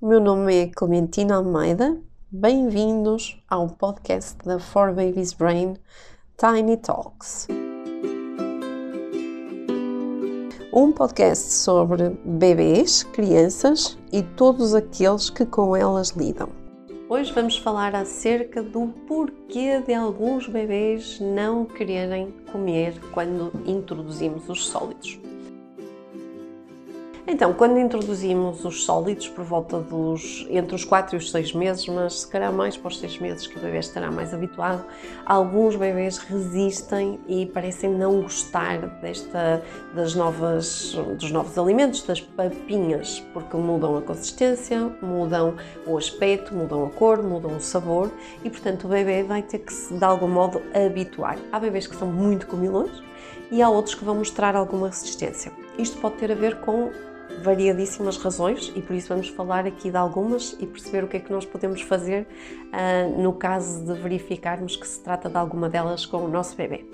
o meu nome é Clementina Almeida. Bem-vindos ao podcast da For Babies Brain Tiny Talks. Um podcast sobre bebês, crianças e todos aqueles que com elas lidam. Hoje vamos falar acerca do porquê de alguns bebês não quererem comer quando introduzimos os sólidos. Então, quando introduzimos os sólidos por volta dos entre os 4 e os 6 meses, mas se calhar mais para os 6 meses que o bebê estará mais habituado, alguns bebês resistem e parecem não gostar desta das novas dos novos alimentos, das papinhas, porque mudam a consistência, mudam o aspecto, mudam a cor, mudam o sabor e, portanto, o bebê vai ter que se de algum modo habituar. Há bebês que são muito comilões e há outros que vão mostrar alguma resistência. Isto pode ter a ver com variadíssimas razões e por isso vamos falar aqui de algumas e perceber o que é que nós podemos fazer uh, no caso de verificarmos que se trata de alguma delas com o nosso bebê.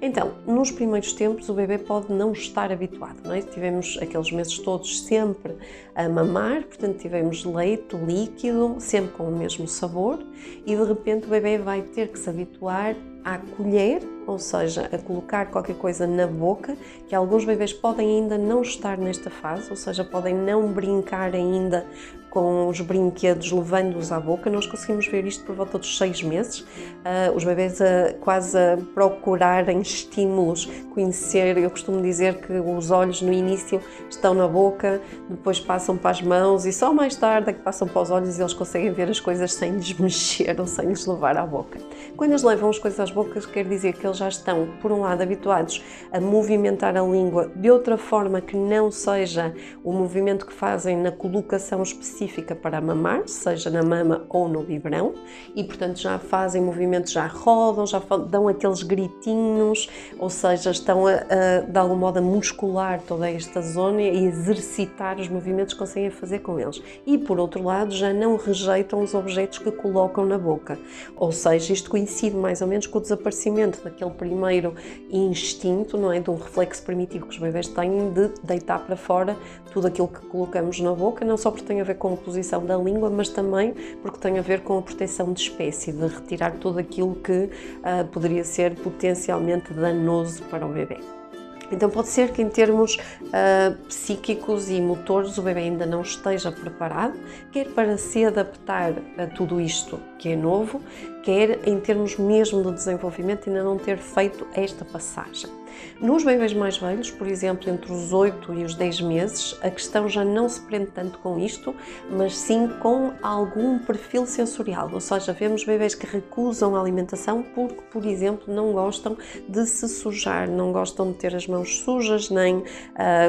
Então, nos primeiros tempos o bebê pode não estar habituado, não é? Tivemos aqueles meses todos sempre a mamar, portanto tivemos leite líquido, sempre com o mesmo sabor e de repente o bebê vai ter que se habituar à colher, ou seja, a colocar qualquer coisa na boca, que alguns bebês podem ainda não estar nesta fase, ou seja, podem não brincar ainda com os brinquedos levando-os à boca. Nós conseguimos ver isto por volta dos seis meses. Uh, os bebês a, quase a procurarem estímulos, conhecer. Eu costumo dizer que os olhos no início estão na boca, depois passam para as mãos e só mais tarde é que passam para os olhos e eles conseguem ver as coisas sem lhes mexer ou sem lhes levar à boca. Quando eles levam as coisas às bocas, quer dizer que eles já estão, por um lado, habituados a movimentar a língua de outra forma que não seja o movimento que fazem na colocação específica para mamar, seja na mama ou no biberão, e portanto já fazem movimentos, já rodam, já dão aqueles gritinhos, ou seja, estão a, a, de algum modo a muscular toda esta zona e exercitar os movimentos que conseguem fazer com eles. E por outro lado, já não rejeitam os objetos que colocam na boca, ou seja, isto coincide mais ou menos com o desaparecimento daquele primeiro instinto, não é, de um reflexo primitivo que os bebés têm de deitar para fora tudo aquilo que colocamos na boca, não só porque tem a ver com com a posição da língua, mas também porque tem a ver com a proteção de espécie, de retirar tudo aquilo que uh, poderia ser potencialmente danoso para o bebê. Então pode ser que em termos uh, psíquicos e motores o bebê ainda não esteja preparado, quer para se adaptar a tudo isto que é novo, quer em termos mesmo de desenvolvimento ainda não ter feito esta passagem. Nos bebês mais velhos, por exemplo, entre os 8 e os 10 meses, a questão já não se prende tanto com isto, mas sim com algum perfil sensorial. Ou seja, vemos bebês que recusam a alimentação porque, por exemplo, não gostam de se sujar, não gostam de ter as mãos sujas, nem uh,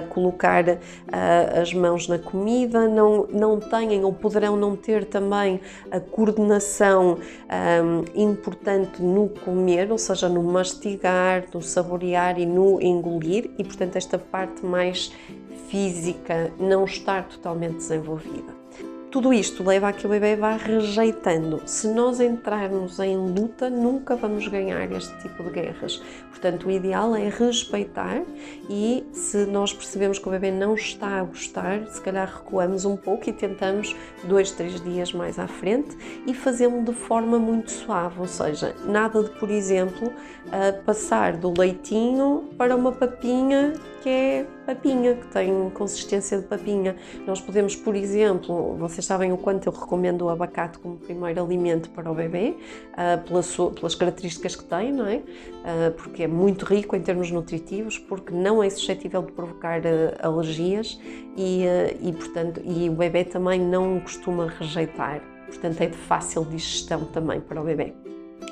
colocar uh, as mãos na comida, não, não têm ou poderão não ter também a coordenação um, ah, importante no comer, ou seja, no mastigar, no saborear e no engolir, e portanto esta parte mais física não estar totalmente desenvolvida. Tudo isto leva a que o bebê vá rejeitando. Se nós entrarmos em luta, nunca vamos ganhar este tipo de guerras. Portanto, o ideal é respeitar e se nós percebemos que o bebê não está a gostar, se calhar recuamos um pouco e tentamos dois, três dias mais à frente e fazê-lo de forma muito suave, ou seja, nada de, por exemplo, passar do leitinho para uma papinha que é papinha, que tem consistência de papinha. Nós podemos, por exemplo, vocês sabem o quanto eu recomendo o abacate como primeiro alimento para o bebê, uh, pelas, pelas, características que tem, não é? Uh, porque é muito rico em termos nutritivos, porque não é suscetível de provocar uh, alergias e, e, portanto, e o bebê também não costuma rejeitar. Portanto, é de fácil digestão também para o bebê.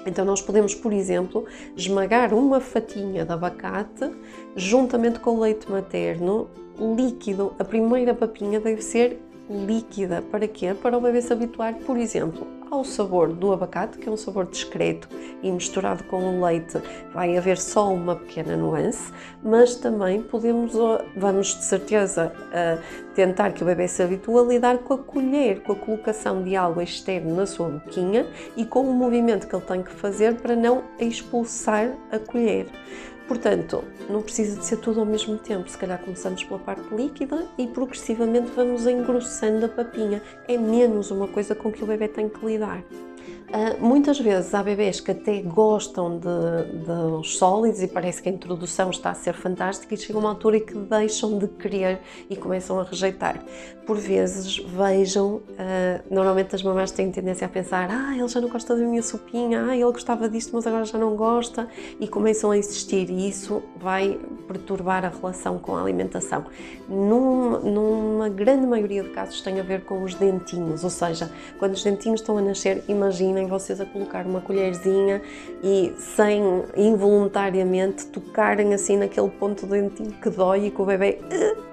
Então, nós podemos, por exemplo, esmagar uma fatinha de abacate juntamente com o leite materno líquido. A primeira papinha deve ser líquida. Para quê? Para o bebê se habituar, por exemplo, ao sabor do abacate, que é um sabor discreto e misturado com o leite vai haver só uma pequena nuance, mas também podemos, vamos de certeza tentar que o bebê se habitue a lidar com a colher, com a colocação de algo externo na sua boquinha e com o movimento que ele tem que fazer para não expulsar a colher. Portanto, não precisa de ser tudo ao mesmo tempo. Se calhar começamos pela parte líquida e progressivamente vamos engrossando a papinha. É menos uma coisa com que o bebê tem que lidar. Uh, muitas vezes há bebês que até gostam de, dos sólidos e parece que a introdução está a ser fantástica e chega uma altura em que deixam de querer e começam a rejeitar. Por vezes vejam, uh, normalmente as mamães têm tendência a pensar ah, ele já não gosta da minha sopinha, ah, ele gostava disto mas agora já não gosta e começam a insistir e isso vai perturbar a relação com a alimentação. Num, numa grande maioria de casos tem a ver com os dentinhos, ou seja, quando os dentinhos estão a nascer, imaginem vocês a colocar uma colherzinha e sem involuntariamente tocarem assim naquele ponto dentinho que dói e que o bebê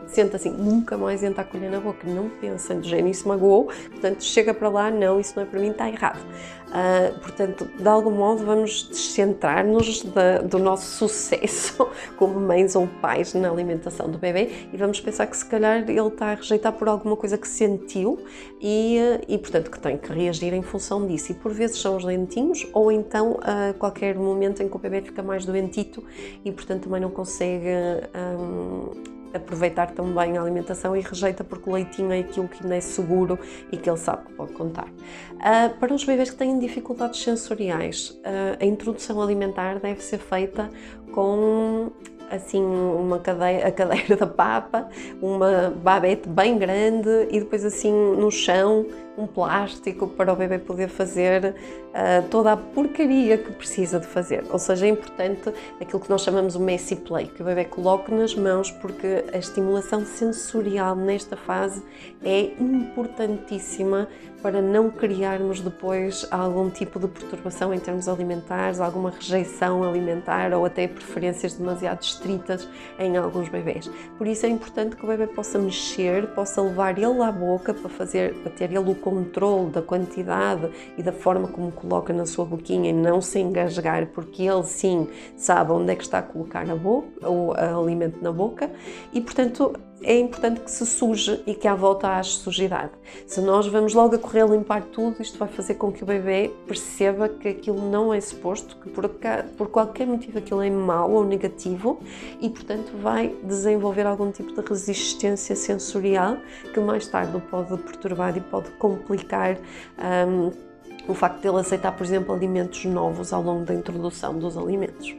senta assim, nunca mais entra a colher na boca, não pensem, de género, isso magoou, portanto chega para lá, não, isso não é para mim, está errado. Uh, portanto, de algum modo vamos descentrar-nos do nosso sucesso como mães ou pais na alimentação do bebê e vamos pensar que se calhar ele está a rejeitar por alguma coisa que sentiu e, e portanto que tem que reagir em função disso. E por vezes são os dentinhos ou então uh, qualquer momento em que o bebê fica mais doentito e portanto também não consegue um, aproveitar também a alimentação e rejeita porque o leitinho é aquilo que ainda é seguro e que ele sabe que pode contar. Uh, para os bebês que têm dificuldades sensoriais, uh, a introdução alimentar deve ser feita com assim uma cadeira, a cadeira da papa, uma babete bem grande e depois assim no chão um plástico para o bebê poder fazer uh, toda a porcaria que precisa de fazer. Ou seja, é importante aquilo que nós chamamos o messy play, que o bebê coloque nas mãos, porque a estimulação sensorial nesta fase é importantíssima para não criarmos depois algum tipo de perturbação em termos alimentares, alguma rejeição alimentar ou até preferências demasiado estritas em alguns bebês. Por isso é importante que o bebê possa mexer, possa levar ele à boca para fazer, para ter ele o controle da quantidade e da forma como coloca na sua boquinha e não se engasgar, porque ele sim sabe onde é que está a colocar a boca, o alimento na boca e, portanto, é importante que se suje e que à volta haja sujidade. Se nós vamos logo a correr a limpar tudo, isto vai fazer com que o bebê perceba que aquilo não é suposto, que por, por qualquer motivo aquilo é mau ou negativo e, portanto, vai desenvolver algum tipo de resistência sensorial que mais tarde pode perturbar e pode complicar. Um, o facto de ele aceitar, por exemplo, alimentos novos ao longo da introdução dos alimentos.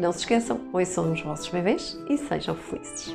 Não se esqueçam, ouçam os vossos bebês e sejam felizes.